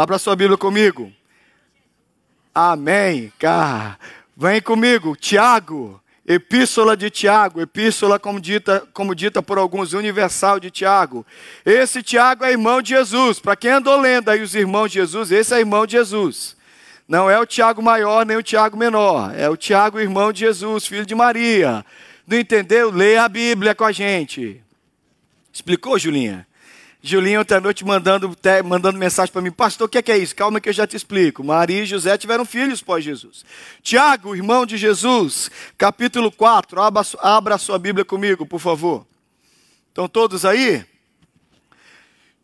Abra sua Bíblia comigo. Amém. Cá. Vem comigo, Tiago. Epístola de Tiago, epístola como dita, como dita por alguns, universal de Tiago. Esse Tiago é irmão de Jesus. Para quem andou lendo aí os irmãos de Jesus, esse é irmão de Jesus. Não é o Tiago maior nem o Tiago menor. É o Tiago, irmão de Jesus, filho de Maria. Não entendeu? Leia a Bíblia com a gente. Explicou, Julinha? Julinha ontem à noite mandando, mandando mensagem para mim, pastor, o que é, que é isso? Calma que eu já te explico. Maria e José tiveram filhos pós Jesus. Tiago, irmão de Jesus, capítulo 4, abra, abra a sua Bíblia comigo, por favor. Estão todos aí?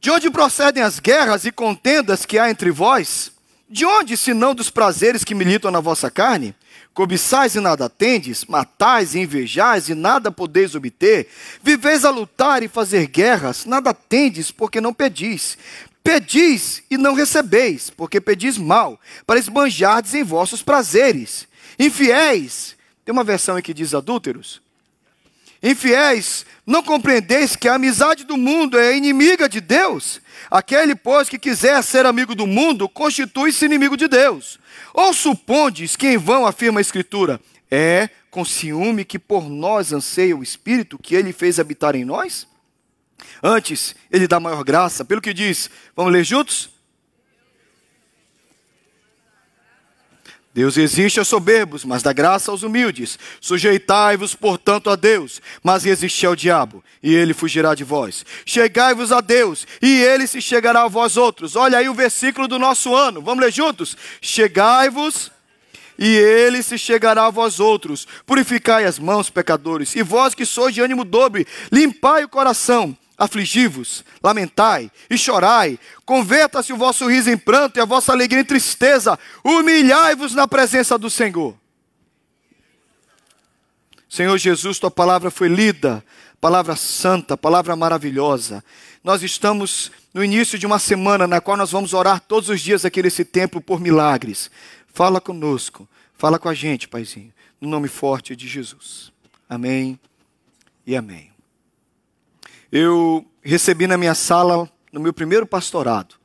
De onde procedem as guerras e contendas que há entre vós? De onde, senão dos prazeres que militam na vossa carne? Cobiçais e nada tendes, matais e invejais e nada podeis obter, viveis a lutar e fazer guerras, nada tendes porque não pedis. Pedis e não recebeis, porque pedis mal, para esbanjardes em vossos prazeres. Infiéis, tem uma versão aqui que diz adúlteros. Infiéis, não compreendeis que a amizade do mundo é inimiga de Deus? Aquele, pois, que quiser ser amigo do mundo, constitui-se inimigo de Deus. Ou supondes que em vão afirma a Escritura? É com ciúme que por nós anseia o Espírito que ele fez habitar em nós? Antes, ele dá maior graça, pelo que diz. Vamos ler juntos? Deus existe aos soberbos, mas dá graça aos humildes. Sujeitai-vos, portanto, a Deus, mas resisti ao diabo, e ele fugirá de vós. Chegai-vos a Deus, e ele se chegará a vós outros. Olha aí o versículo do nosso ano. Vamos ler juntos? Chegai-vos e ele se chegará a vós outros. Purificai as mãos, pecadores, e vós que sois de ânimo dobre, limpai o coração afligi-vos, lamentai e chorai, converta-se o vosso riso em pranto e a vossa alegria em tristeza, humilhai-vos na presença do Senhor. Senhor Jesus, tua palavra foi lida, palavra santa, palavra maravilhosa. Nós estamos no início de uma semana na qual nós vamos orar todos os dias aqui nesse templo por milagres. Fala conosco, fala com a gente, Paizinho, no nome forte de Jesus. Amém e amém eu recebi na minha sala, no meu primeiro pastorado,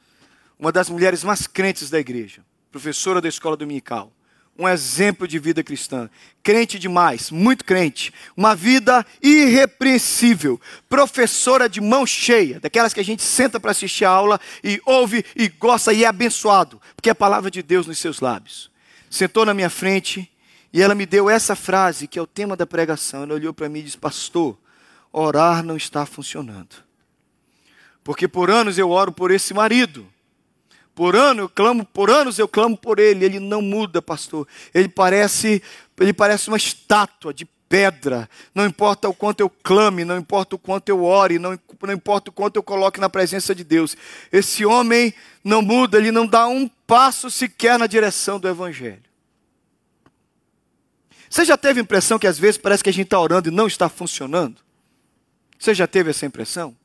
uma das mulheres mais crentes da igreja, professora da escola dominical, um exemplo de vida cristã, crente demais, muito crente, uma vida irrepreensível, professora de mão cheia, daquelas que a gente senta para assistir a aula e ouve e gosta e é abençoado, porque é a palavra de Deus nos seus lábios. Sentou na minha frente e ela me deu essa frase, que é o tema da pregação. Ela olhou para mim e disse: Pastor, orar não está funcionando. Porque por anos eu oro por esse marido. Por ano eu clamo, por anos eu clamo por ele, ele não muda, pastor. Ele parece, ele parece uma estátua de pedra. Não importa o quanto eu clame, não importa o quanto eu ore, não, não importa o quanto eu coloque na presença de Deus. Esse homem não muda, ele não dá um passo sequer na direção do evangelho. Você já teve a impressão que às vezes parece que a gente está orando e não está funcionando? Você já teve essa impressão?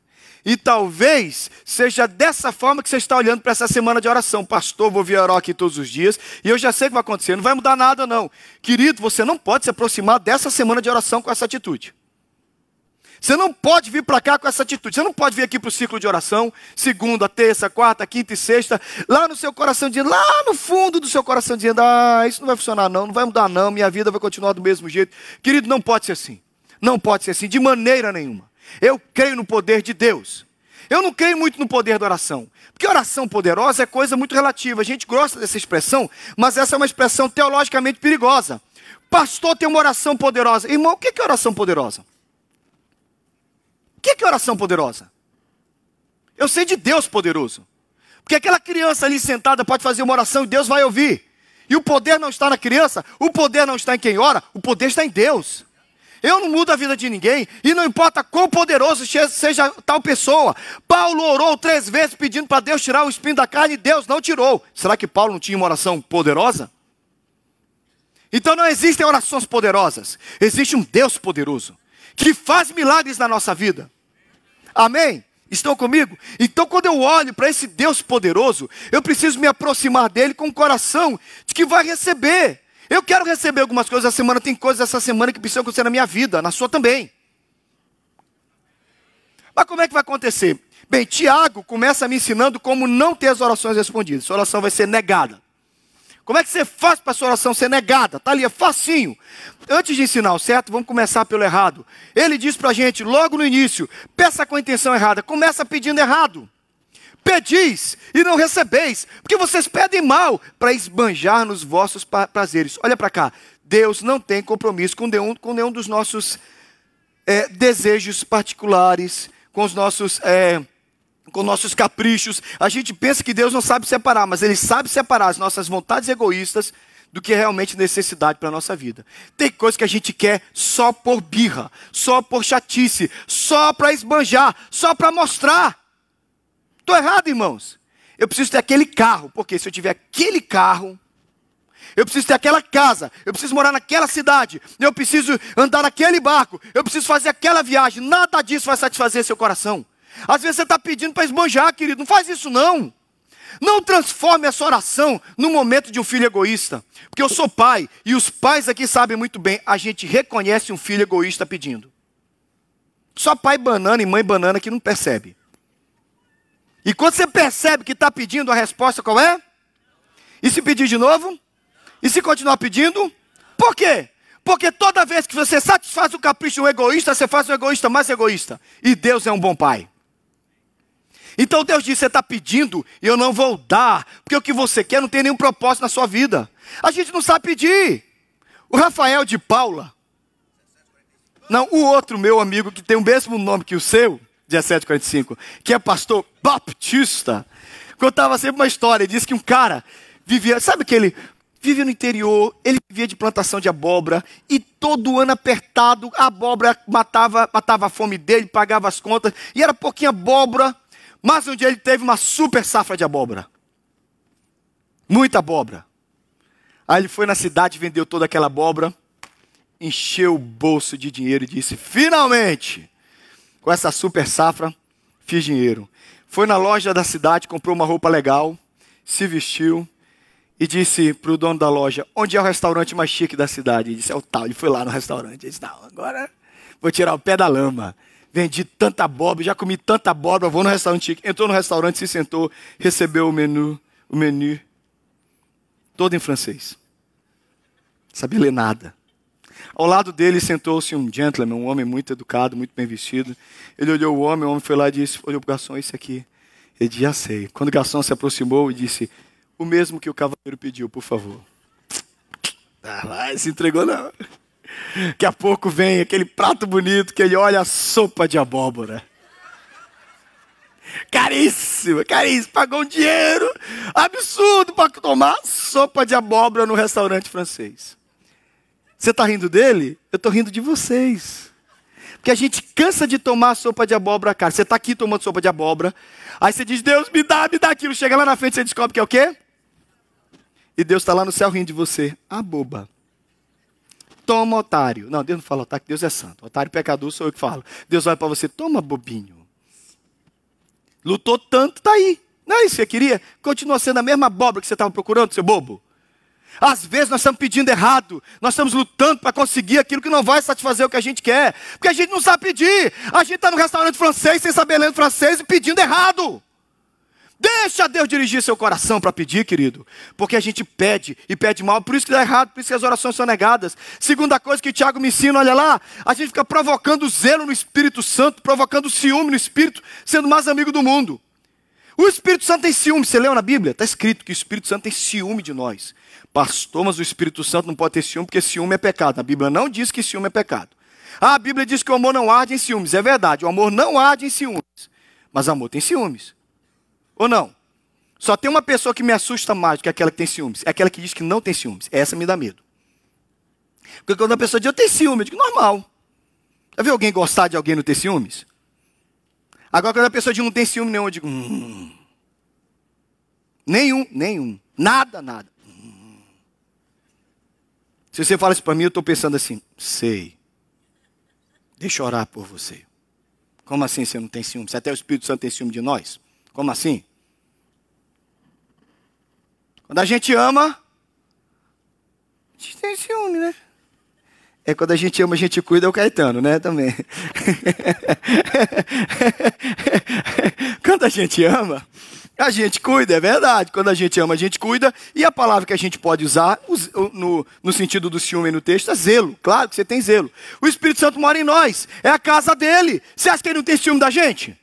E talvez seja dessa forma que você está olhando para essa semana de oração. Pastor, vou vir orar aqui todos os dias e eu já sei o que vai acontecer. Não vai mudar nada, não. Querido, você não pode se aproximar dessa semana de oração com essa atitude. Você não pode vir para cá com essa atitude. Você não pode vir aqui para o ciclo de oração, segunda, terça, quarta, quinta e sexta, lá no seu coração dizendo, lá no fundo do seu coração dizendo, ah, isso não vai funcionar não, não vai mudar não, minha vida vai continuar do mesmo jeito. Querido, não pode ser assim. Não pode ser assim, de maneira nenhuma. Eu creio no poder de Deus. Eu não creio muito no poder da oração. Porque oração poderosa é coisa muito relativa. A gente gosta dessa expressão, mas essa é uma expressão teologicamente perigosa. Pastor tem uma oração poderosa. Irmão, o que é oração poderosa? O que é oração poderosa? Eu sei de Deus poderoso. Porque aquela criança ali sentada pode fazer uma oração e Deus vai ouvir. E o poder não está na criança, o poder não está em quem ora, o poder está em Deus. Eu não mudo a vida de ninguém, e não importa quão poderoso seja tal pessoa. Paulo orou três vezes pedindo para Deus tirar o espinho da carne, e Deus não tirou. Será que Paulo não tinha uma oração poderosa? Então não existem orações poderosas, existe um Deus poderoso, que faz milagres na nossa vida. Amém? Estão comigo? Então, quando eu olho para esse Deus poderoso, eu preciso me aproximar dele com o coração de que vai receber. Eu quero receber algumas coisas essa semana, tem coisas essa semana que precisam acontecer na minha vida, na sua também. Mas como é que vai acontecer? Bem, Tiago começa me ensinando como não ter as orações respondidas. Sua oração vai ser negada. Como é que você faz para sua oração ser negada? Está ali, é facinho. Antes de ensinar o certo, vamos começar pelo errado. Ele diz para a gente, logo no início, peça com a intenção errada. Começa pedindo errado. Pedis e não recebeis, porque vocês pedem mal para esbanjar nos vossos prazeres. Olha para cá, Deus não tem compromisso com nenhum, com nenhum dos nossos é, desejos particulares, com os nossos... É, com nossos caprichos. A gente pensa que Deus não sabe separar, mas Ele sabe separar as nossas vontades egoístas do que é realmente necessidade para a nossa vida. Tem coisa que a gente quer só por birra, só por chatice, só para esbanjar, só para mostrar. Estou errado, irmãos. Eu preciso ter aquele carro, porque se eu tiver aquele carro, eu preciso ter aquela casa, eu preciso morar naquela cidade, eu preciso andar naquele barco, eu preciso fazer aquela viagem. Nada disso vai satisfazer seu coração. Às vezes você está pedindo para esbanjar, querido. Não faz isso, não. Não transforme essa oração no momento de um filho egoísta. Porque eu sou pai, e os pais aqui sabem muito bem, a gente reconhece um filho egoísta pedindo. Só pai banana e mãe banana que não percebe. E quando você percebe que está pedindo, a resposta qual é? E se pedir de novo? E se continuar pedindo? Por quê? Porque toda vez que você satisfaz o capricho um egoísta, você faz um egoísta mais egoísta. E Deus é um bom pai. Então Deus disse: Você está pedindo e eu não vou dar, porque o que você quer não tem nenhum propósito na sua vida. A gente não sabe pedir. O Rafael de Paula, não, o outro meu amigo que tem o mesmo nome que o seu, 1745, que é pastor baptista, contava sempre uma história. Disse que um cara vivia, sabe aquele vivia no interior, ele vivia de plantação de abóbora, e todo ano apertado, a abóbora matava, matava a fome dele, pagava as contas, e era pouquinho abóbora. Mas um dia ele teve uma super safra de abóbora. Muita abóbora. Aí ele foi na cidade, vendeu toda aquela abóbora, encheu o bolso de dinheiro e disse: Finalmente, com essa super safra, fiz dinheiro. Foi na loja da cidade, comprou uma roupa legal, se vestiu e disse para o dono da loja: Onde é o restaurante mais chique da cidade? Ele disse: É o tal. Ele foi lá no restaurante. Ele disse: Não, agora vou tirar o pé da lama. Vendi tanta abóbora, já comi tanta abóbora, vou no restaurante. Entrou no restaurante, se sentou, recebeu o menu, o menu, todo em francês. Sabia ler nada. Ao lado dele sentou-se um gentleman, um homem muito educado, muito bem vestido. Ele olhou o homem, o homem foi lá e disse: Olha, o garçom, isso aqui. Ele disse: Já sei. Quando o garçom se aproximou e disse: O mesmo que o cavaleiro pediu, por favor. Ah, se entregou não. Daqui a pouco vem aquele prato bonito que ele olha a sopa de abóbora. Caríssimo, caríssimo. Pagou um dinheiro absurdo para tomar sopa de abóbora no restaurante francês. Você está rindo dele? Eu estou rindo de vocês. Porque a gente cansa de tomar sopa de abóbora, cara. Você está aqui tomando sopa de abóbora. Aí você diz, Deus, me dá, me dá aquilo. Chega lá na frente, você descobre que é o quê? E Deus está lá no céu rindo de você. Ah, boba. Toma, otário. Não, Deus não fala otário, Deus é santo. Otário pecador sou eu que falo. Deus olha para você, toma, bobinho. Lutou tanto, tá aí. Não é isso que você queria? Continua sendo a mesma abóbora que você estava procurando, seu bobo. Às vezes nós estamos pedindo errado, nós estamos lutando para conseguir aquilo que não vai satisfazer o que a gente quer, porque a gente não sabe pedir. A gente está no restaurante francês sem saber ler francês e pedindo errado. Deixa Deus dirigir seu coração para pedir, querido. Porque a gente pede e pede mal, por isso que dá errado, por isso que as orações são negadas. Segunda coisa que Tiago me ensina, olha lá, a gente fica provocando zelo no Espírito Santo, provocando ciúme no Espírito, sendo mais amigo do mundo. O Espírito Santo tem ciúme, você leu na Bíblia? Está escrito que o Espírito Santo tem ciúme de nós. Pastor, mas o Espírito Santo não pode ter ciúme porque ciúme é pecado. A Bíblia não diz que ciúme é pecado. Ah, a Bíblia diz que o amor não arde em ciúmes. É verdade, o amor não arde em ciúmes. Mas amor tem ciúmes. Ou não? Só tem uma pessoa que me assusta mais do que aquela que tem ciúmes. É aquela que diz que não tem ciúmes. Essa me dá medo. Porque quando a pessoa diz, eu tenho ciúme, eu digo, normal. Já viu alguém gostar de alguém não ter ciúmes? Agora, quando a pessoa diz não tem ciúme nenhum, eu digo, hum. Nenhum, nenhum. Nada, nada. Se você fala isso para mim, eu estou pensando assim, sei. Deixa eu orar por você. Como assim você não tem ciúme? Se até o Espírito Santo tem ciúme de nós? Como assim? Quando a gente ama, a gente tem ciúme, né? É quando a gente ama, a gente cuida, é o Caetano, né? Também. quando a gente ama, a gente cuida, é verdade. Quando a gente ama, a gente cuida. E a palavra que a gente pode usar no, no sentido do ciúme no texto é zelo. Claro que você tem zelo. O Espírito Santo mora em nós. É a casa dele. Você acha que ele não tem ciúme da gente?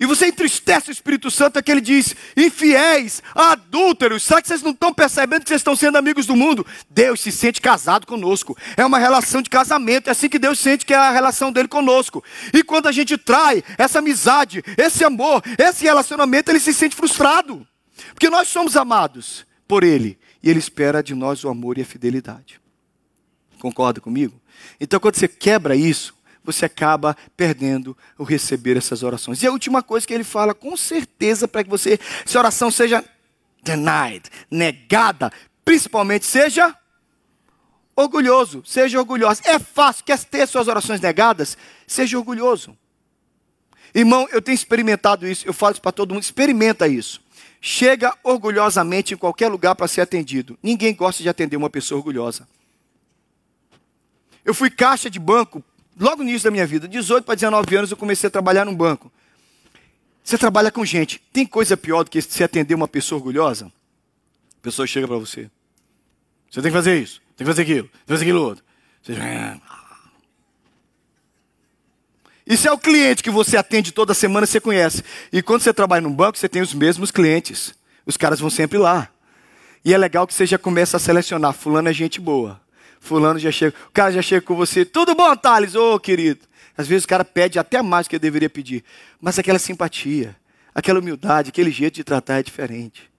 E você entristece o Espírito Santo, é que ele diz: infiéis, adúlteros, será que vocês não estão percebendo que vocês estão sendo amigos do mundo? Deus se sente casado conosco. É uma relação de casamento, é assim que Deus sente que é a relação dele conosco. E quando a gente trai essa amizade, esse amor, esse relacionamento, ele se sente frustrado. Porque nós somos amados por ele. E ele espera de nós o amor e a fidelidade. Concorda comigo? Então, quando você quebra isso, você acaba perdendo o receber essas orações. E a última coisa que ele fala, com certeza, para que você, se a oração seja denied, negada, principalmente seja orgulhoso, seja orgulhoso. É fácil, quer ter suas orações negadas? Seja orgulhoso. Irmão, eu tenho experimentado isso, eu falo isso para todo mundo, experimenta isso. Chega orgulhosamente em qualquer lugar para ser atendido. Ninguém gosta de atender uma pessoa orgulhosa. Eu fui caixa de banco logo no início da minha vida, 18 para 19 anos, eu comecei a trabalhar num banco. Você trabalha com gente. Tem coisa pior do que você atender uma pessoa orgulhosa? A pessoa chega para você. Você tem que fazer isso, tem que fazer aquilo, tem que fazer aquilo outro. Você... Isso é o cliente que você atende toda semana, você conhece. E quando você trabalha num banco, você tem os mesmos clientes. Os caras vão sempre lá. E é legal que você já começa a selecionar. Fulano é gente boa. Fulano já chega, o cara já chega com você, tudo bom, Thales? Ô, oh, querido. Às vezes o cara pede até mais do que eu deveria pedir. Mas aquela simpatia, aquela humildade, aquele jeito de tratar é diferente.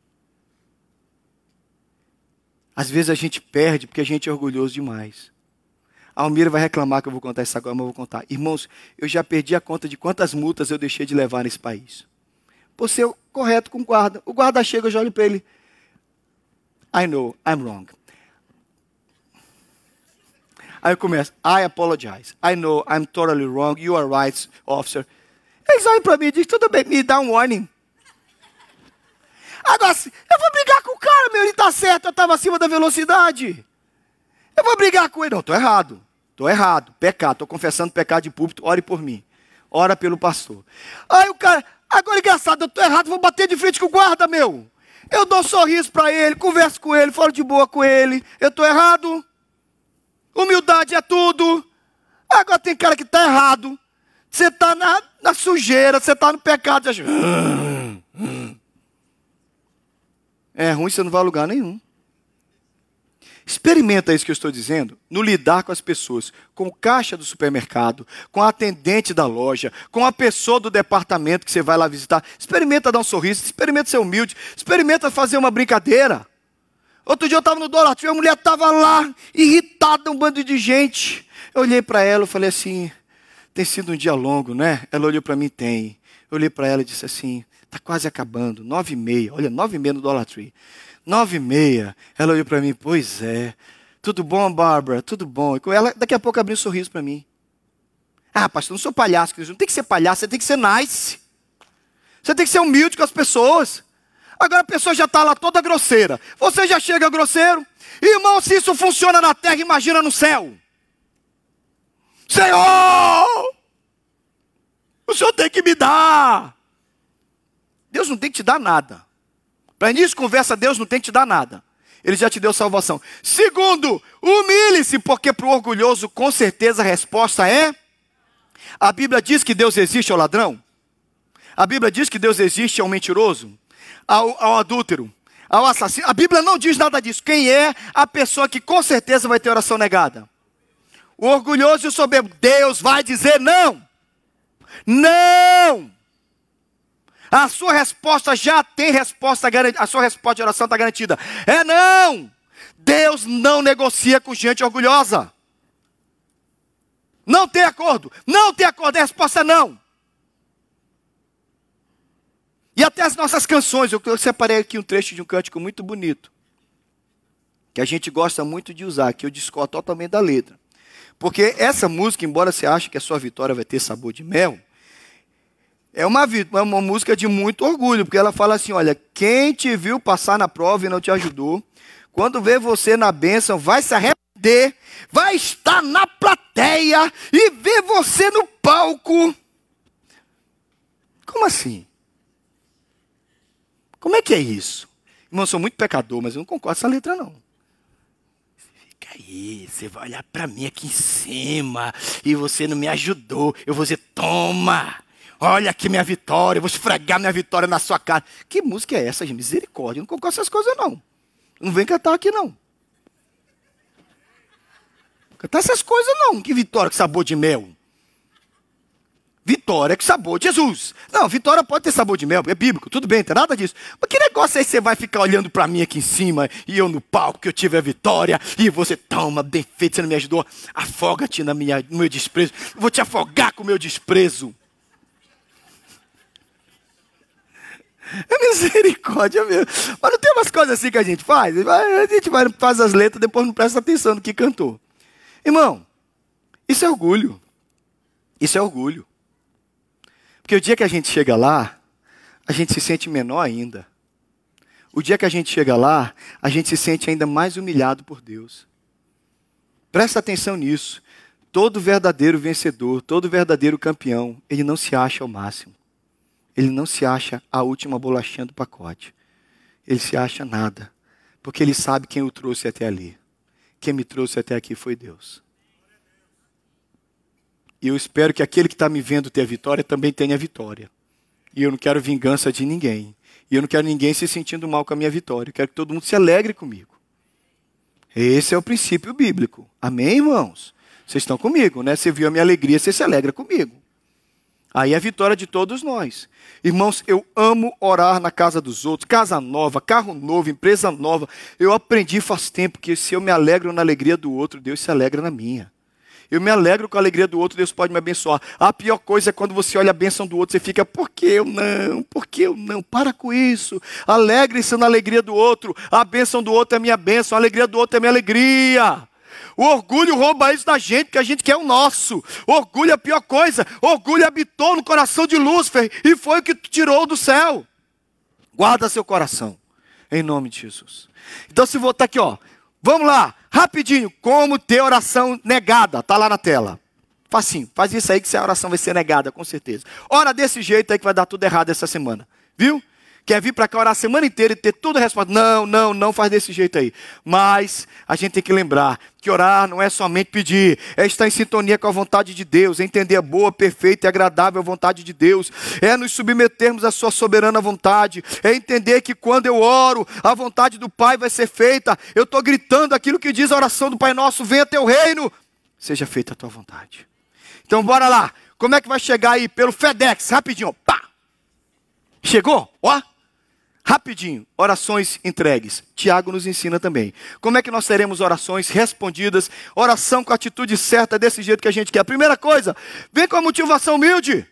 Às vezes a gente perde porque a gente é orgulhoso demais. A Almira vai reclamar que eu vou contar isso agora, mas eu vou contar. Irmãos, eu já perdi a conta de quantas multas eu deixei de levar nesse país. Por ser correto com o guarda. O guarda chega, eu já olho para ele. I know, I'm wrong. Aí eu começo, I apologize. I know I'm totally wrong. You are right, officer. Eles olham para mim e dizem, tudo bem, me dá um warning. Agora, eu vou brigar com o cara, meu, ele está certo, eu estava acima da velocidade. Eu vou brigar com ele. Não, estou errado. Estou errado. Pecado. Estou confessando pecado de púlpito. Ore por mim. Ora pelo pastor. Aí o cara, agora engraçado, eu estou errado, vou bater de frente com o guarda, meu. Eu dou um sorriso para ele, converso com ele, falo de boa com ele. Eu estou errado. Humildade é tudo. Agora tem cara que está errado. Você está na, na, sujeira, você está no pecado. Acha... É ruim, você não vai a lugar nenhum. Experimenta isso que eu estou dizendo no lidar com as pessoas, com o caixa do supermercado, com a atendente da loja, com a pessoa do departamento que você vai lá visitar. Experimenta dar um sorriso, experimenta ser humilde, experimenta fazer uma brincadeira. Outro dia eu estava no Dollar Tree, a mulher estava lá, irritada, um bando de gente. Eu olhei para ela e falei assim: tem sido um dia longo, né? Ela olhou para mim, tem. Eu olhei para ela e disse assim: está quase acabando, nove e meia. Olha, nove e meia no Dollar Tree. Nove e meia. Ela olhou para mim, pois é. Tudo bom, Bárbara? Tudo bom. E ela, daqui a pouco, abriu um sorriso para mim. Ah, pastor, não sou palhaço. Não tem que ser palhaço, você tem que ser nice. Você tem que ser humilde com as pessoas. Agora a pessoa já está lá toda grosseira. Você já chega grosseiro? Irmão, se isso funciona na terra, imagina no céu. Senhor! O Senhor tem que me dar. Deus não tem que te dar nada. Para início conversa, Deus não tem que te dar nada. Ele já te deu salvação. Segundo, humilhe-se, porque para o orgulhoso, com certeza, a resposta é: a Bíblia diz que Deus existe ao ladrão? A Bíblia diz que Deus existe ao mentiroso? Ao, ao adúltero, ao assassino. A Bíblia não diz nada disso. Quem é a pessoa que com certeza vai ter oração negada? O orgulhoso e o soberbo. Deus vai dizer não. Não. A sua resposta já tem resposta garantida. A sua resposta de oração está garantida. É não. Deus não negocia com gente orgulhosa. Não tem acordo. Não tem acordo. A resposta é não. E até as nossas canções, eu separei aqui um trecho de um cântico muito bonito, que a gente gosta muito de usar, que eu discordo totalmente da letra. Porque essa música, embora você ache que a sua vitória vai ter sabor de mel, é uma, é uma música de muito orgulho, porque ela fala assim: olha, quem te viu passar na prova e não te ajudou, quando vê você na bênção, vai se arrepender vai estar na plateia e ver você no palco. Como assim? Como é que é isso? Irmão, eu sou muito pecador, mas eu não concordo com essa letra, não. Fica aí, você vai olhar para mim aqui em cima e você não me ajudou. Eu vou dizer, toma, olha aqui minha vitória, eu vou esfregar minha vitória na sua cara. Que música é essa, gente? Misericórdia, eu não concordo com essas coisas, não. Não vem cantar aqui, não. Cantar essas coisas, não. Que vitória, que sabor de mel. Vitória com sabor de Jesus. Não, vitória pode ter sabor de mel, é bíblico, tudo bem, não tem nada disso. Mas que negócio aí você vai ficar olhando para mim aqui em cima e eu no palco que eu tive a vitória e você toma, bem feito, você não me ajudou. Afoga-te no meu desprezo. Eu vou te afogar com o meu desprezo. É misericórdia mesmo. Mas não tem umas coisas assim que a gente faz? A gente vai, faz as letras, depois não presta atenção no que cantou. Irmão, isso é orgulho. Isso é orgulho. Porque o dia que a gente chega lá, a gente se sente menor ainda. O dia que a gente chega lá, a gente se sente ainda mais humilhado por Deus. Presta atenção nisso. Todo verdadeiro vencedor, todo verdadeiro campeão, ele não se acha ao máximo. Ele não se acha a última bolachinha do pacote. Ele se acha nada. Porque ele sabe quem o trouxe até ali. Quem me trouxe até aqui foi Deus. E eu espero que aquele que está me vendo ter a vitória também tenha a vitória. E eu não quero vingança de ninguém. E eu não quero ninguém se sentindo mal com a minha vitória. Eu quero que todo mundo se alegre comigo. Esse é o princípio bíblico. Amém, irmãos? Vocês estão comigo, né? Você viu a minha alegria, você se alegra comigo. Aí é a vitória de todos nós. Irmãos, eu amo orar na casa dos outros, casa nova, carro novo, empresa nova. Eu aprendi faz tempo que se eu me alegro na alegria do outro, Deus se alegra na minha. Eu me alegro com a alegria do outro, Deus pode me abençoar. A pior coisa é quando você olha a bênção do outro, você fica, por que eu não? Por que eu não? Para com isso. Alegre-se na alegria do outro. A bênção do outro é minha bênção, a alegria do outro é minha alegria. O orgulho rouba isso da gente, porque a gente quer o nosso. Orgulho é a pior coisa. Orgulho habitou no coração de Lúcifer e foi o que tirou do céu. Guarda seu coração, em nome de Jesus. Então, se voltar aqui, ó, vamos lá. Rapidinho, como ter oração negada? Tá lá na tela. Facinho, faz isso aí que a oração vai ser negada, com certeza. Ora desse jeito aí que vai dar tudo errado essa semana. Viu? Quer vir para cá orar a semana inteira e ter tudo a resposta? Não, não, não faz desse jeito aí. Mas a gente tem que lembrar que orar não é somente pedir, é estar em sintonia com a vontade de Deus, é entender a boa, perfeita e agradável vontade de Deus, é nos submetermos à sua soberana vontade, é entender que quando eu oro, a vontade do Pai vai ser feita. Eu estou gritando aquilo que diz a oração do Pai Nosso: venha teu reino, seja feita a tua vontade. Então bora lá. Como é que vai chegar aí pelo FedEx? Rapidinho, pá. Chegou? Ó. Rapidinho, orações entregues. Tiago nos ensina também. Como é que nós teremos orações respondidas? Oração com a atitude certa, desse jeito que a gente quer. Primeira coisa, vem com a motivação humilde.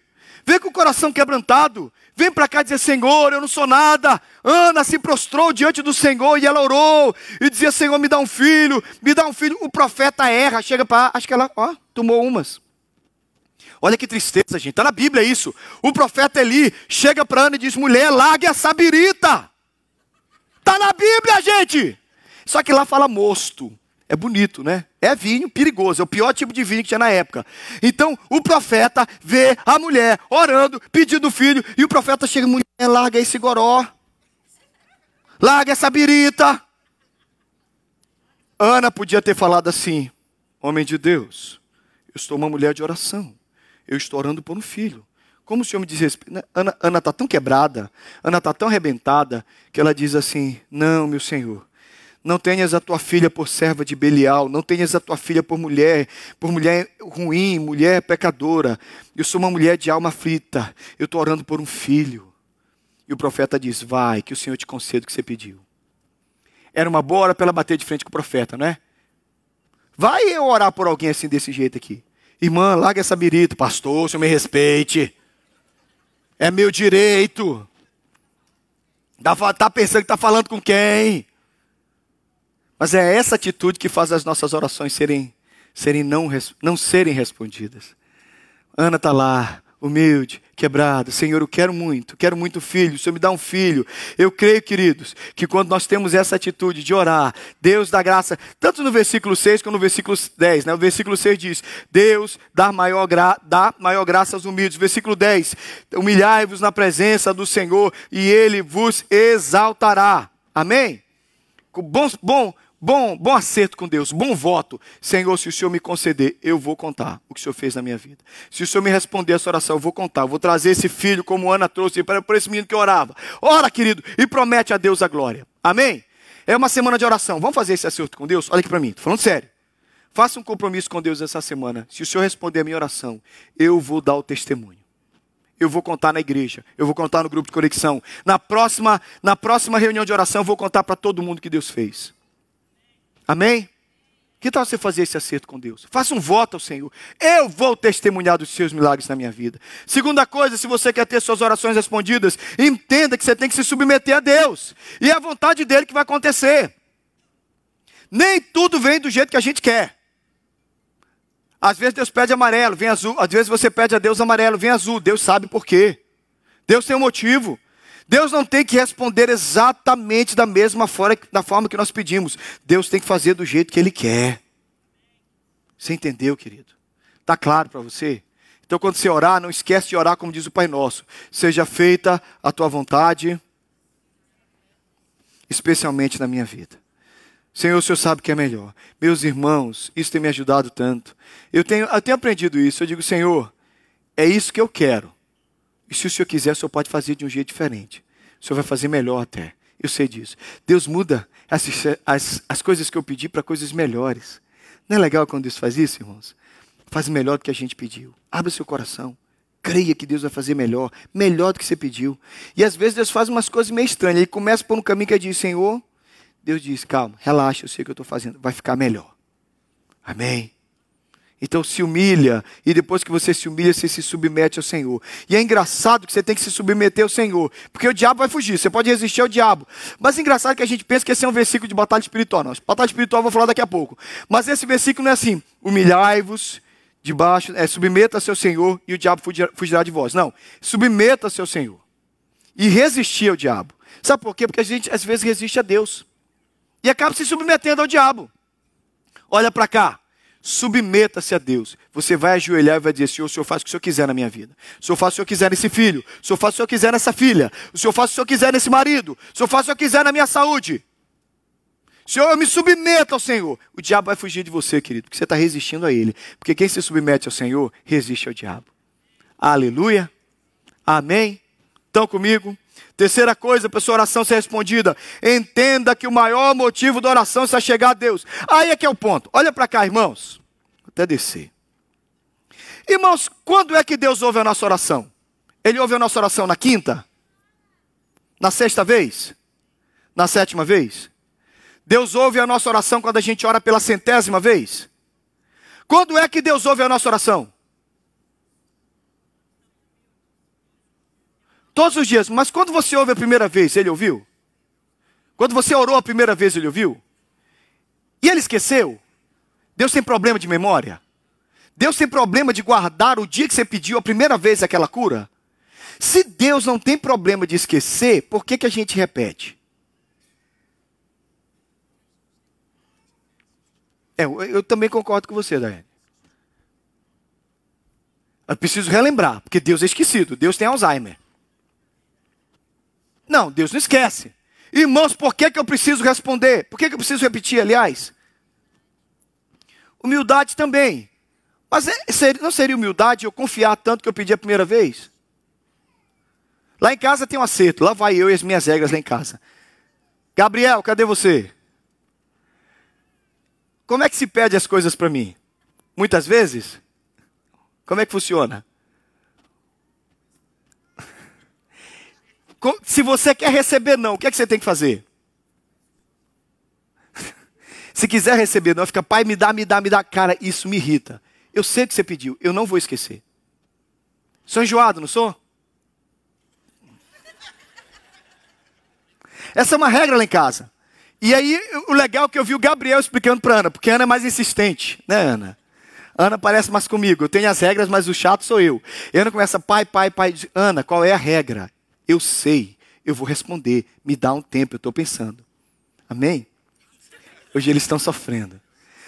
Vem com o coração quebrantado. Vem para cá dizer: Senhor, eu não sou nada. Ana se prostrou diante do Senhor e ela orou e dizia: Senhor, me dá um filho, me dá um filho. O profeta erra, chega para. Acho que ela, ó, tomou umas. Olha que tristeza, gente. Está na Bíblia isso. O profeta Eli chega para Ana e diz: mulher, largue a sabirita. Está na Bíblia, gente. Só que lá fala mosto. É bonito, né? É vinho perigoso, é o pior tipo de vinho que tinha na época. Então, o profeta vê a mulher orando, pedindo filho, e o profeta chega, mulher, larga esse goró. Larga essa birita. Ana podia ter falado assim: Homem de Deus, eu estou uma mulher de oração eu estou orando por um filho. Como o Senhor me diz respeito? Né, Ana está tão quebrada, Ana está tão arrebentada, que ela diz assim: Não, meu Senhor, não tenhas a tua filha por serva de Belial, não tenhas a tua filha por mulher, por mulher ruim, mulher pecadora. Eu sou uma mulher de alma aflita, eu estou orando por um filho. E o profeta diz: Vai, que o Senhor te conceda o que você pediu. Era uma boa hora para ela bater de frente com o profeta, não é? Vai eu orar por alguém assim desse jeito aqui. Irmã, larga essa birita. Pastor, o senhor me respeite. É meu direito. Está pensando que está falando com quem? Mas é essa atitude que faz as nossas orações serem, serem não, não serem respondidas. Ana está lá, humilde, quebrado. Senhor, eu quero muito, quero muito filho. O Senhor me dá um filho. Eu creio, queridos, que quando nós temos essa atitude de orar, Deus dá graça, tanto no versículo 6 como no versículo 10. Né? O versículo 6 diz: Deus dá maior, gra dá maior graça aos humildes. Versículo 10: Humilhai-vos na presença do Senhor e ele vos exaltará. Amém? Bom, bom, Bom, bom acerto com Deus, bom voto. Senhor, se o Senhor me conceder, eu vou contar o que o Senhor fez na minha vida. Se o Senhor me responder essa oração, eu vou contar. Eu vou trazer esse filho, como Ana trouxe, para esse menino que orava. Ora, querido, e promete a Deus a glória. Amém? É uma semana de oração. Vamos fazer esse acerto com Deus? Olha aqui para mim, estou falando sério. Faça um compromisso com Deus essa semana. Se o Senhor responder a minha oração, eu vou dar o testemunho. Eu vou contar na igreja, eu vou contar no grupo de conexão. Na próxima, na próxima reunião de oração, eu vou contar para todo mundo que Deus fez. Amém? Que tal você fazer esse acerto com Deus? Faça um voto ao Senhor. Eu vou testemunhar dos seus milagres na minha vida. Segunda coisa, se você quer ter suas orações respondidas, entenda que você tem que se submeter a Deus. E é a vontade dele que vai acontecer. Nem tudo vem do jeito que a gente quer. Às vezes Deus pede amarelo, vem azul. Às vezes você pede a Deus amarelo, vem azul. Deus sabe por quê. Deus tem um motivo. Deus não tem que responder exatamente da mesma forma, da forma que nós pedimos. Deus tem que fazer do jeito que Ele quer. Você entendeu, querido? Está claro para você? Então, quando você orar, não esquece de orar como diz o Pai Nosso. Seja feita a tua vontade, especialmente na minha vida. Senhor, o Senhor sabe que é melhor. Meus irmãos, isso tem me ajudado tanto. Eu tenho, eu tenho aprendido isso. Eu digo, Senhor, é isso que eu quero. E se o Senhor quiser, o Senhor pode fazer de um jeito diferente. O Senhor vai fazer melhor até. Eu sei disso. Deus muda as, as, as coisas que eu pedi para coisas melhores. Não é legal quando Deus faz isso, irmãos? Faz melhor do que a gente pediu. Abra seu coração. Creia que Deus vai fazer melhor, melhor do que você pediu. E às vezes Deus faz umas coisas meio estranhas. Ele começa por um caminho que ele diz, Senhor, Deus diz, calma, relaxa, eu sei o que eu estou fazendo, vai ficar melhor. Amém. Então se humilha, e depois que você se humilha, você se submete ao Senhor. E é engraçado que você tem que se submeter ao Senhor, porque o diabo vai fugir, você pode resistir ao diabo. Mas é engraçado que a gente pensa que esse é um versículo de batalha espiritual. Não, batalha espiritual eu vou falar daqui a pouco. Mas esse versículo não é assim: humilhai-vos debaixo, é, submeta-se ao Senhor e o diabo fugirá de vós. Não, submeta-se ao Senhor e resistir ao diabo. Sabe por quê? Porque a gente às vezes resiste a Deus e acaba se submetendo ao diabo. Olha para cá. Submeta-se a Deus. Você vai ajoelhar e vai dizer: Senhor, o Senhor faz o que o Senhor quiser na minha vida. O Senhor faz o que o Senhor quiser nesse filho. O Senhor faz o que o Senhor quiser nessa filha. O Senhor faz o que o Senhor quiser nesse marido. O Senhor faz o que o Senhor quiser na minha saúde. Senhor, eu me submeto ao Senhor. O diabo vai fugir de você, querido, porque você está resistindo a ele. Porque quem se submete ao Senhor, resiste ao diabo. Aleluia. Amém. Estão comigo? Terceira coisa para sua oração ser respondida: entenda que o maior motivo da oração é chegar a Deus. Aí é que é o ponto. Olha para cá, irmãos. Até descer. Irmãos, quando é que Deus ouve a nossa oração? Ele ouve a nossa oração na quinta? Na sexta vez? Na sétima vez? Deus ouve a nossa oração quando a gente ora pela centésima vez? Quando é que Deus ouve a nossa oração? Todos os dias. Mas quando você ouve a primeira vez, ele ouviu? Quando você orou a primeira vez, ele ouviu? E ele esqueceu? Deus tem problema de memória? Deus tem problema de guardar o dia que você pediu a primeira vez aquela cura? Se Deus não tem problema de esquecer, por que, que a gente repete? É, eu, também concordo com você, Daiane. Eu preciso relembrar, porque Deus é esquecido, Deus tem Alzheimer. Não, Deus não esquece. Irmãos, por que, que eu preciso responder? Por que, que eu preciso repetir, aliás? Humildade também. Mas é, não seria humildade eu confiar tanto que eu pedi a primeira vez? Lá em casa tem um acerto. Lá vai eu e as minhas regras lá em casa. Gabriel, cadê você? Como é que se pede as coisas para mim? Muitas vezes? Como é que funciona? Se você quer receber não, o que é que você tem que fazer? Se quiser receber não, fica, pai, me dá, me dá, me dá. Cara, isso me irrita. Eu sei o que você pediu, eu não vou esquecer. Sou enjoado, não sou? Essa é uma regra lá em casa. E aí, o legal é que eu vi o Gabriel explicando para Ana, porque Ana é mais insistente, né, Ana? Ana parece mais comigo. Eu tenho as regras, mas o chato sou eu. E Ana começa, pai, pai, pai. Ana, qual é a regra? Eu sei, eu vou responder. Me dá um tempo, eu estou pensando. Amém? Hoje eles estão sofrendo.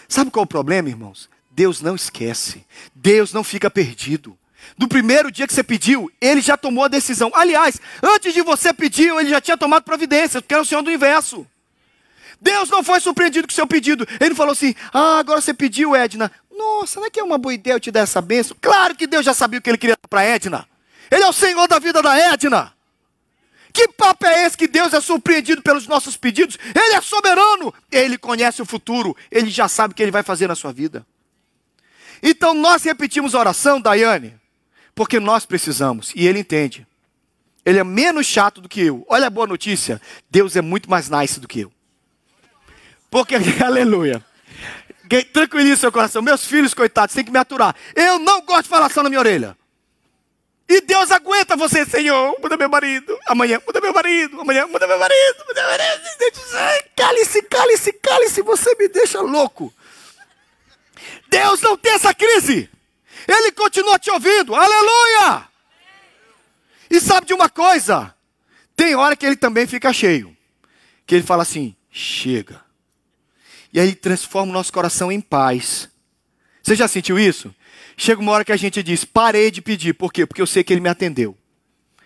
Sabe qual é o problema, irmãos? Deus não esquece. Deus não fica perdido. Do primeiro dia que você pediu, ele já tomou a decisão. Aliás, antes de você pedir, ele já tinha tomado providência, porque era o Senhor do universo. Deus não foi surpreendido com o seu pedido. Ele falou assim: Ah, agora você pediu, Edna. Nossa, não é que é uma boa ideia eu te dar essa bênção? Claro que Deus já sabia o que ele queria para Edna. Ele é o Senhor da vida da Edna. Que papo é esse que Deus é surpreendido pelos nossos pedidos? Ele é soberano. Ele conhece o futuro. Ele já sabe o que ele vai fazer na sua vida. Então nós repetimos a oração, Daiane, porque nós precisamos e ele entende. Ele é menos chato do que eu. Olha a boa notícia: Deus é muito mais nice do que eu. Porque, aleluia. Tranquilize seu coração. Meus filhos, coitados, têm que me aturar. Eu não gosto de falar só na minha orelha. E Deus aguenta você, Senhor. Muda meu marido. Amanhã, muda meu marido. Amanhã, muda meu marido. Muda meu marido. Cale-se, cale-se, cale-se. Você me deixa louco. Deus não tem essa crise. Ele continua te ouvindo. Aleluia! E sabe de uma coisa? Tem hora que ele também fica cheio. Que ele fala assim: chega. E aí transforma o nosso coração em paz. Você já sentiu isso? Chega uma hora que a gente diz: parei de pedir. Por quê? Porque eu sei que ele me atendeu.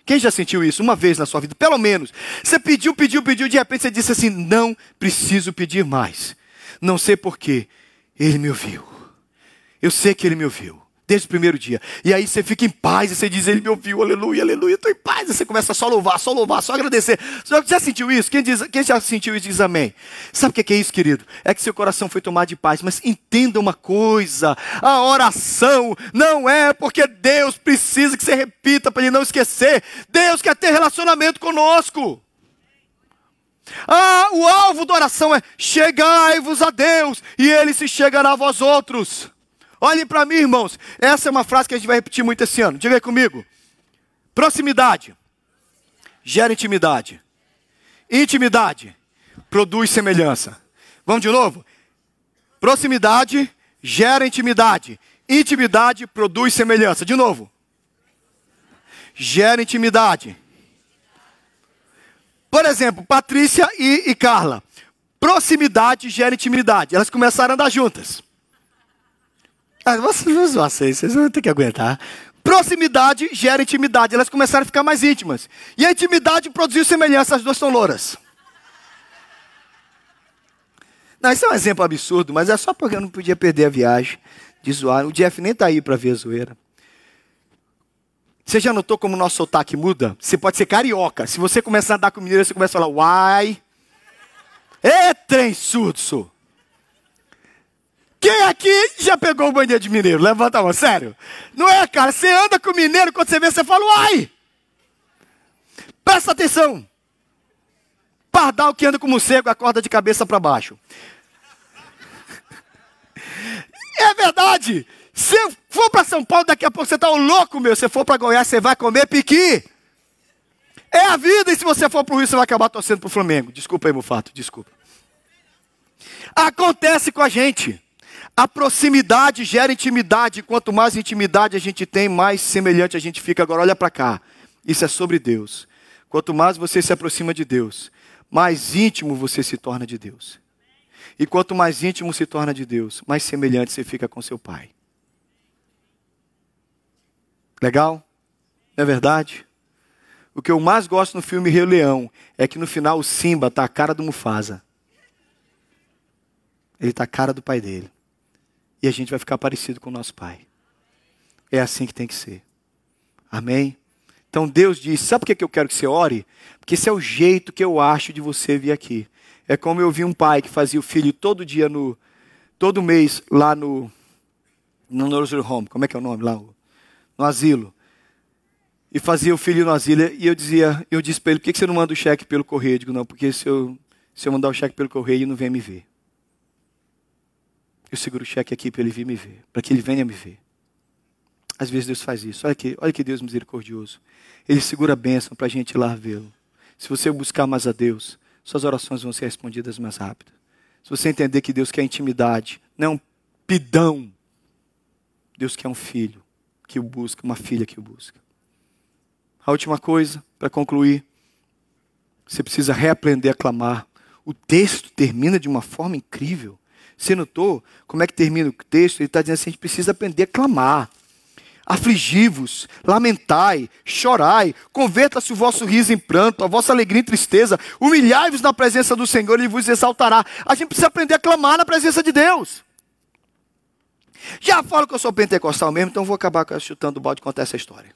Quem já sentiu isso uma vez na sua vida? Pelo menos. Você pediu, pediu, pediu, de repente você disse assim: não preciso pedir mais. Não sei porquê. Ele me ouviu. Eu sei que ele me ouviu. Desde o primeiro dia. E aí você fica em paz, e você diz, ele me ouviu, aleluia, aleluia, estou em paz. E você começa a só louvar, só louvar, só agradecer. Você já sentiu isso? Quem, diz, quem já sentiu isso diz amém. Sabe o que é isso, querido? É que seu coração foi tomado de paz. Mas entenda uma coisa: a oração não é porque Deus precisa que você repita para ele não esquecer. Deus quer ter relacionamento conosco. Ah, o alvo da oração é chegai-vos a Deus, e ele se chegará a vós outros. Olhem para mim, irmãos. Essa é uma frase que a gente vai repetir muito esse ano. Diga aí comigo. Proximidade gera intimidade. Intimidade produz semelhança. Vamos de novo? Proximidade gera intimidade. Intimidade produz semelhança. De novo. Gera intimidade. Por exemplo, Patrícia e, e Carla. Proximidade gera intimidade. Elas começaram a andar juntas. Ah, vocês, vocês, vocês vão ter que aguentar. Proximidade gera intimidade. Elas começaram a ficar mais íntimas. E a intimidade produziu semelhança. As duas são louras. Não, isso é um exemplo absurdo, mas é só porque eu não podia perder a viagem de zoar. O Jeff nem está aí para ver a zoeira. Você já notou como o nosso sotaque muda? Você pode ser carioca. Se você começar a andar com mineiro, você começa a falar, uai. É trem surdo, quem aqui já pegou o banheiro de mineiro? Levanta a mão, sério. Não é, cara? Você anda com o mineiro, quando você vê, você fala, uai! Presta atenção. Pardal que anda como cego, acorda de cabeça para baixo. É verdade. Se for para São Paulo, daqui a pouco você tá um louco, meu. Se for para Goiás, você vai comer piqui. É a vida, e se você for para o Rio, você vai acabar torcendo para o Flamengo. Desculpa aí, Mufato, desculpa. Acontece com a gente. A proximidade gera intimidade. Quanto mais intimidade a gente tem, mais semelhante a gente fica. Agora, olha para cá. Isso é sobre Deus. Quanto mais você se aproxima de Deus, mais íntimo você se torna de Deus. E quanto mais íntimo se torna de Deus, mais semelhante você fica com seu Pai. Legal? Não é verdade? O que eu mais gosto no filme Rei Leão é que no final o Simba está a cara do Mufasa. Ele está a cara do pai dele e a gente vai ficar parecido com o nosso Pai. É assim que tem que ser. Amém? Então Deus diz: sabe por que eu quero que você ore? Porque esse é o jeito que eu acho de você vir aqui. É como eu vi um pai que fazia o filho todo dia no. todo mês lá no. no nursery home, como é que é o nome lá? No asilo. E fazia o filho no asilo. E eu dizia, eu disse para ele, por que você não manda o cheque pelo correio? Eu digo, não, porque se eu, se eu mandar o cheque pelo correio, ele não vem me ver. Eu seguro o cheque aqui para ele vir me ver, para que ele venha me ver. Às vezes Deus faz isso. Olha que, olha que Deus misericordioso. Ele segura a bênção para a gente ir lá vê-lo. Se você buscar mais a Deus, suas orações vão ser respondidas mais rápido. Se você entender que Deus quer intimidade, não é um pidão. Deus quer um filho que o busca, uma filha que o busca. A última coisa, para concluir, você precisa reaprender a clamar. O texto termina de uma forma incrível. Você notou como é que termina o texto? Ele está dizendo assim: a gente precisa aprender a clamar. Afligi-vos, lamentai, chorai, converta-se o vosso riso em pranto, a vossa alegria em tristeza, humilhai-vos na presença do Senhor e vos exaltará. A gente precisa aprender a clamar na presença de Deus. Já falo que eu sou pentecostal mesmo, então vou acabar chutando o balde e contar essa história.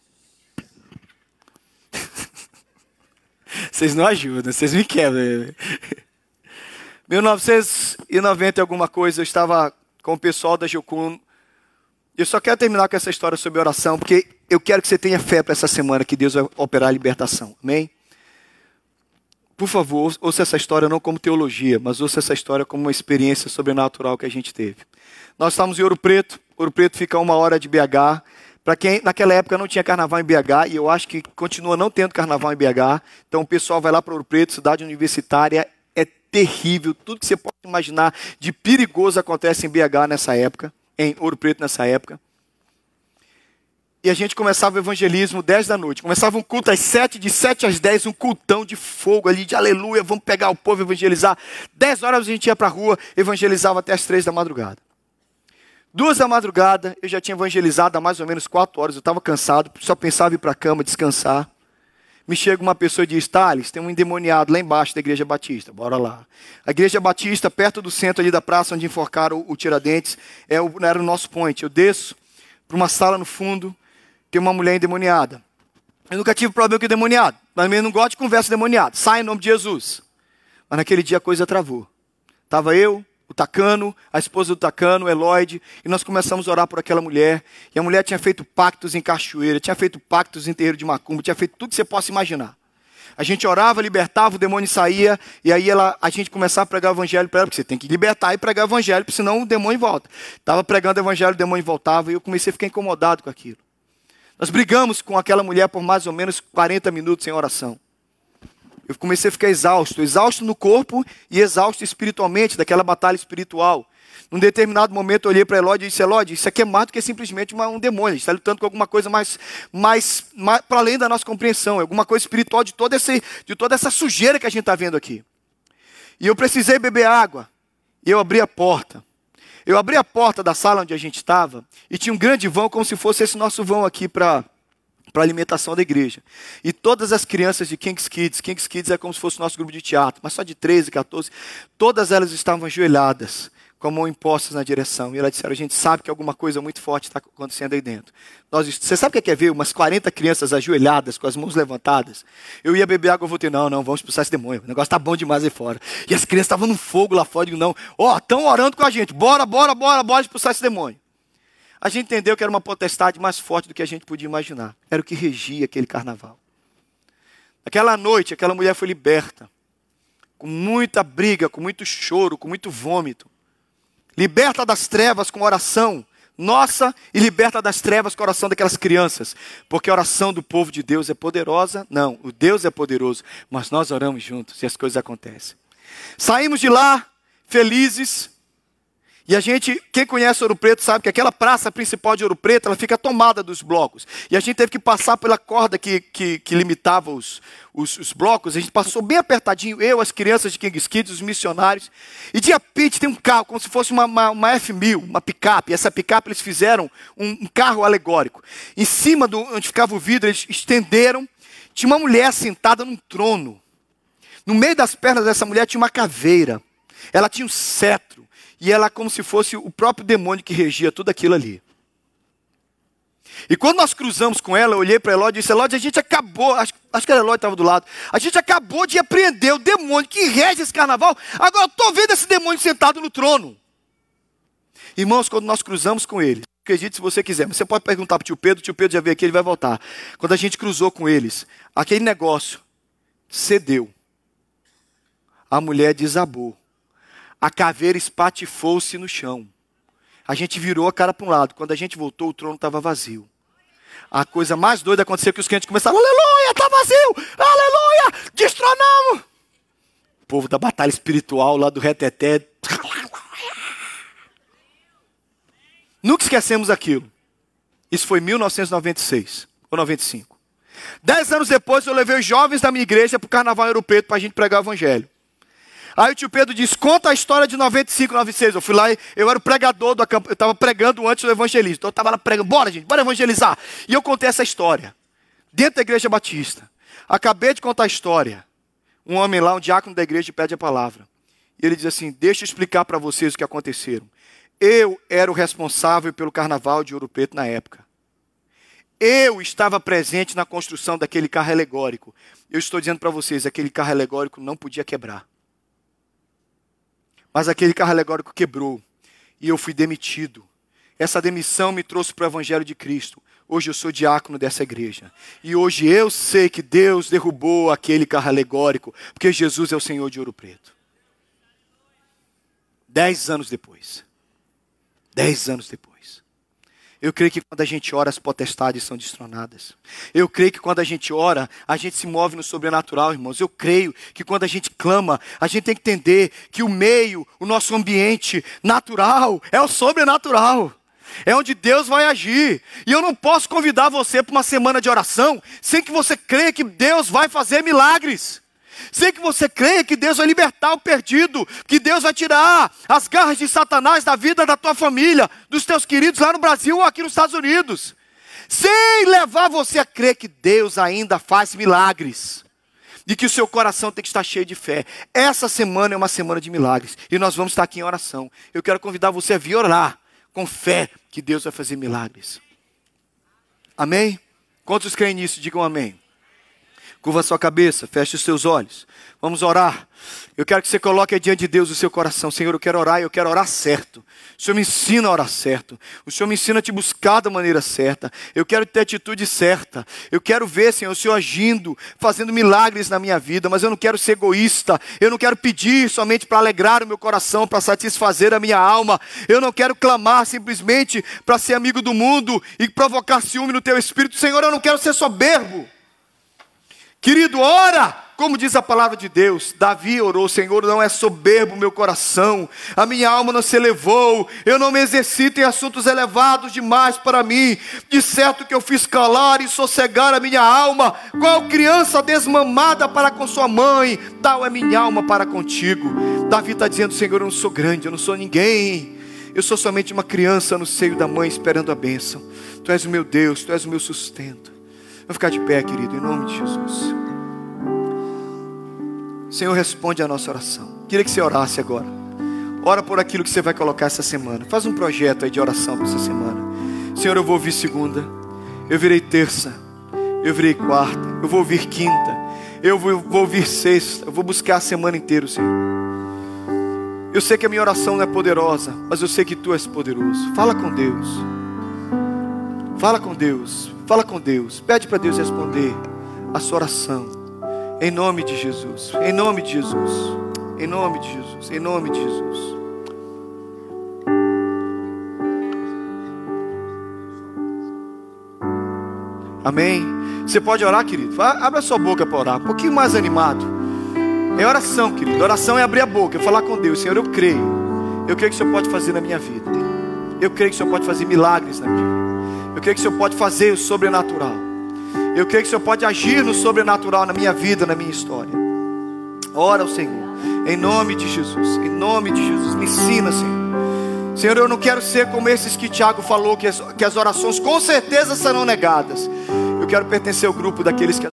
Vocês não ajudam, vocês me quebram. 1990 alguma coisa, eu estava com o pessoal da Jocum. Eu só quero terminar com essa história sobre oração, porque eu quero que você tenha fé para essa semana que Deus vai operar a libertação. Amém? Por favor, ouça essa história não como teologia, mas ouça essa história como uma experiência sobrenatural que a gente teve. Nós estávamos em Ouro Preto. Ouro Preto fica uma hora de BH. Para quem naquela época não tinha carnaval em BH, e eu acho que continua não tendo carnaval em BH, então o pessoal vai lá para Ouro Preto, cidade universitária, terrível, tudo que você pode imaginar de perigoso acontece em BH nessa época, em Ouro Preto nessa época. E a gente começava o evangelismo 10 da noite. Começava um culto às 7, de 7 às 10, um cultão de fogo ali, de aleluia, vamos pegar o povo evangelizar. 10 horas a gente ia para a rua, evangelizava até as 3 da madrugada. Duas da madrugada, eu já tinha evangelizado há mais ou menos 4 horas, eu estava cansado, só pensava em ir para a cama, descansar. Me chega uma pessoa e diz: Thales, tem um endemoniado lá embaixo da Igreja Batista, bora lá. A Igreja Batista, perto do centro ali da praça onde enforcaram o, Tiradentes, é o, era o nosso point. Eu desço para uma sala no fundo, tem uma mulher endemoniada. Eu nunca tive problema com o demoniado, mas eu não gosto de conversa demoniada. Sai em nome de Jesus. Mas naquele dia a coisa travou. Estava eu, o Tacano, a esposa do Tacano, Eloide, e nós começamos a orar por aquela mulher. E a mulher tinha feito pactos em cachoeira, tinha feito pactos em terreiro de macumba, tinha feito tudo que você possa imaginar. A gente orava, libertava, o demônio saía, e aí ela, a gente começava a pregar o evangelho para ela, porque você tem que libertar e pregar o evangelho, porque senão o demônio volta. Estava pregando o evangelho, o demônio voltava, e eu comecei a ficar incomodado com aquilo. Nós brigamos com aquela mulher por mais ou menos 40 minutos em oração. Eu comecei a ficar exausto, exausto no corpo e exausto espiritualmente daquela batalha espiritual. Num determinado momento eu olhei para Elode e disse: Elode, isso aqui é mais do que simplesmente uma, um demônio. A gente está lutando com alguma coisa mais, mais, mais para além da nossa compreensão, alguma coisa espiritual de, todo esse, de toda essa sujeira que a gente está vendo aqui. E eu precisei beber água. E eu abri a porta. Eu abri a porta da sala onde a gente estava e tinha um grande vão, como se fosse esse nosso vão aqui para para alimentação da igreja. E todas as crianças de Kings Kids, Kings Kids é como se fosse o nosso grupo de teatro, mas só de 13, 14, todas elas estavam ajoelhadas, com a mão impostas na direção. E elas disseram: a gente sabe que alguma coisa muito forte está acontecendo aí dentro. Nós, você sabe o que é ver? Umas 40 crianças ajoelhadas, com as mãos levantadas. Eu ia beber água, eu voltei: não, não, vamos expulsar esse demônio. O negócio está bom demais aí fora. E as crianças estavam no fogo lá fora. Eu digo: não, ó, oh, estão orando com a gente. Bora, bora, bora, bora expulsar esse demônio a gente entendeu que era uma potestade mais forte do que a gente podia imaginar. Era o que regia aquele carnaval. Naquela noite, aquela mulher foi liberta. Com muita briga, com muito choro, com muito vômito. Liberta das trevas com oração nossa e liberta das trevas com a oração daquelas crianças. Porque a oração do povo de Deus é poderosa? Não, o Deus é poderoso, mas nós oramos juntos e as coisas acontecem. Saímos de lá felizes, e a gente, quem conhece Ouro Preto sabe que aquela praça principal de Ouro Preto, ela fica tomada dos blocos. E a gente teve que passar pela corda que, que, que limitava os, os, os, blocos. A gente passou bem apertadinho, eu, as crianças de Kings Kids, os missionários. E de repente tem um carro, como se fosse uma, uma, uma F1000, uma picape. E essa picape eles fizeram um, um carro alegórico. Em cima do onde ficava o vidro, eles estenderam. Tinha uma mulher sentada num trono. No meio das pernas dessa mulher tinha uma caveira. Ela tinha um cetro e ela como se fosse o próprio demônio que regia tudo aquilo ali. E quando nós cruzamos com ela, eu olhei para Elódia e disse: Elódia, a gente acabou, acho, acho que a Elódia estava do lado, a gente acabou de apreender o demônio que rege esse carnaval, agora eu estou vendo esse demônio sentado no trono. Irmãos, quando nós cruzamos com ele, acredite se você quiser, mas você pode perguntar para o tio Pedro, o tio Pedro já veio aqui, ele vai voltar. Quando a gente cruzou com eles, aquele negócio cedeu. A mulher desabou a caveira espatifou-se no chão. A gente virou a cara para um lado. Quando a gente voltou, o trono estava vazio. A coisa mais doida aconteceu que os clientes começaram: Aleluia, está vazio! Aleluia, destronamos! O povo da batalha espiritual lá do reteté. Nunca esquecemos aquilo. Isso foi em 1996 ou 95. Dez anos depois, eu levei os jovens da minha igreja para o Carnaval Europeu para a gente pregar o Evangelho. Aí o tio Pedro disse: Conta a história de 95, 96. Eu fui lá e eu era o pregador do acampamento. Eu estava pregando antes do evangelista. Então eu estava lá pregando: Bora, gente, bora evangelizar. E eu contei essa história. Dentro da igreja batista. Acabei de contar a história. Um homem lá, um diácono da igreja, pede a palavra. E ele diz assim: Deixa eu explicar para vocês o que aconteceram. Eu era o responsável pelo carnaval de Ouro Preto na época. Eu estava presente na construção daquele carro alegórico. Eu estou dizendo para vocês: aquele carro alegórico não podia quebrar. Mas aquele carro alegórico quebrou. E eu fui demitido. Essa demissão me trouxe para o Evangelho de Cristo. Hoje eu sou diácono dessa igreja. E hoje eu sei que Deus derrubou aquele carro alegórico, porque Jesus é o Senhor de Ouro Preto. Dez anos depois. Dez anos depois. Eu creio que quando a gente ora, as potestades são destronadas. Eu creio que quando a gente ora, a gente se move no sobrenatural, irmãos. Eu creio que quando a gente clama, a gente tem que entender que o meio, o nosso ambiente natural, é o sobrenatural. É onde Deus vai agir. E eu não posso convidar você para uma semana de oração sem que você creia que Deus vai fazer milagres. Sei que você crê que Deus vai libertar o perdido, que Deus vai tirar as garras de Satanás da vida da tua família, dos teus queridos lá no Brasil ou aqui nos Estados Unidos. Sem levar você a crer que Deus ainda faz milagres. De que o seu coração tem que estar cheio de fé. Essa semana é uma semana de milagres. E nós vamos estar aqui em oração. Eu quero convidar você a vir orar com fé que Deus vai fazer milagres. Amém? Quantos creem nisso? Digam amém. Curva sua cabeça, feche os seus olhos. Vamos orar. Eu quero que você coloque diante de Deus o seu coração. Senhor, eu quero orar e eu quero orar certo. O Senhor me ensina a orar certo. O Senhor me ensina a te buscar da maneira certa. Eu quero ter a atitude certa. Eu quero ver, Senhor, o Senhor agindo, fazendo milagres na minha vida. Mas eu não quero ser egoísta. Eu não quero pedir somente para alegrar o meu coração, para satisfazer a minha alma. Eu não quero clamar simplesmente para ser amigo do mundo e provocar ciúme no teu espírito. Senhor, eu não quero ser soberbo. Querido, ora, como diz a palavra de Deus, Davi orou: Senhor, não é soberbo meu coração, a minha alma não se elevou, eu não me exercito em assuntos elevados demais para mim. De certo que eu fiz calar e sossegar a minha alma, qual criança desmamada para com sua mãe, tal é minha alma para contigo. Davi está dizendo: Senhor, eu não sou grande, eu não sou ninguém, eu sou somente uma criança no seio da mãe esperando a bênção. Tu és o meu Deus, tu és o meu sustento. Vamos ficar de pé, querido, em nome de Jesus. Senhor, responde a nossa oração. Queria que você orasse agora. Ora por aquilo que você vai colocar essa semana. Faz um projeto aí de oração para essa semana. Senhor, eu vou ouvir segunda. Eu virei terça. Eu virei quarta. Eu vou ouvir quinta. Eu vou, vou ouvir sexta. Eu vou buscar a semana inteira, Senhor. Eu sei que a minha oração não é poderosa, mas eu sei que Tu és poderoso. Fala com Deus. Fala com Deus. Fala com Deus. Pede para Deus responder a sua oração. Em nome de Jesus. Em nome de Jesus. Em nome de Jesus. Em nome de Jesus. Amém. Você pode orar, querido? Abra sua boca para orar. Um pouquinho mais animado. É oração, querido. Oração é abrir a boca, é falar com Deus. Senhor, eu creio. Eu creio que o Senhor pode fazer na minha vida. Eu creio que o Senhor pode fazer milagres na minha vida. Eu creio que o Senhor pode fazer o sobrenatural. Eu creio que o Senhor pode agir no sobrenatural na minha vida, na minha história. Ora ao Senhor, em nome de Jesus, em nome de Jesus, me ensina, Senhor. Senhor, eu não quero ser como esses que Tiago falou, que as, que as orações com certeza serão negadas. Eu quero pertencer ao grupo daqueles que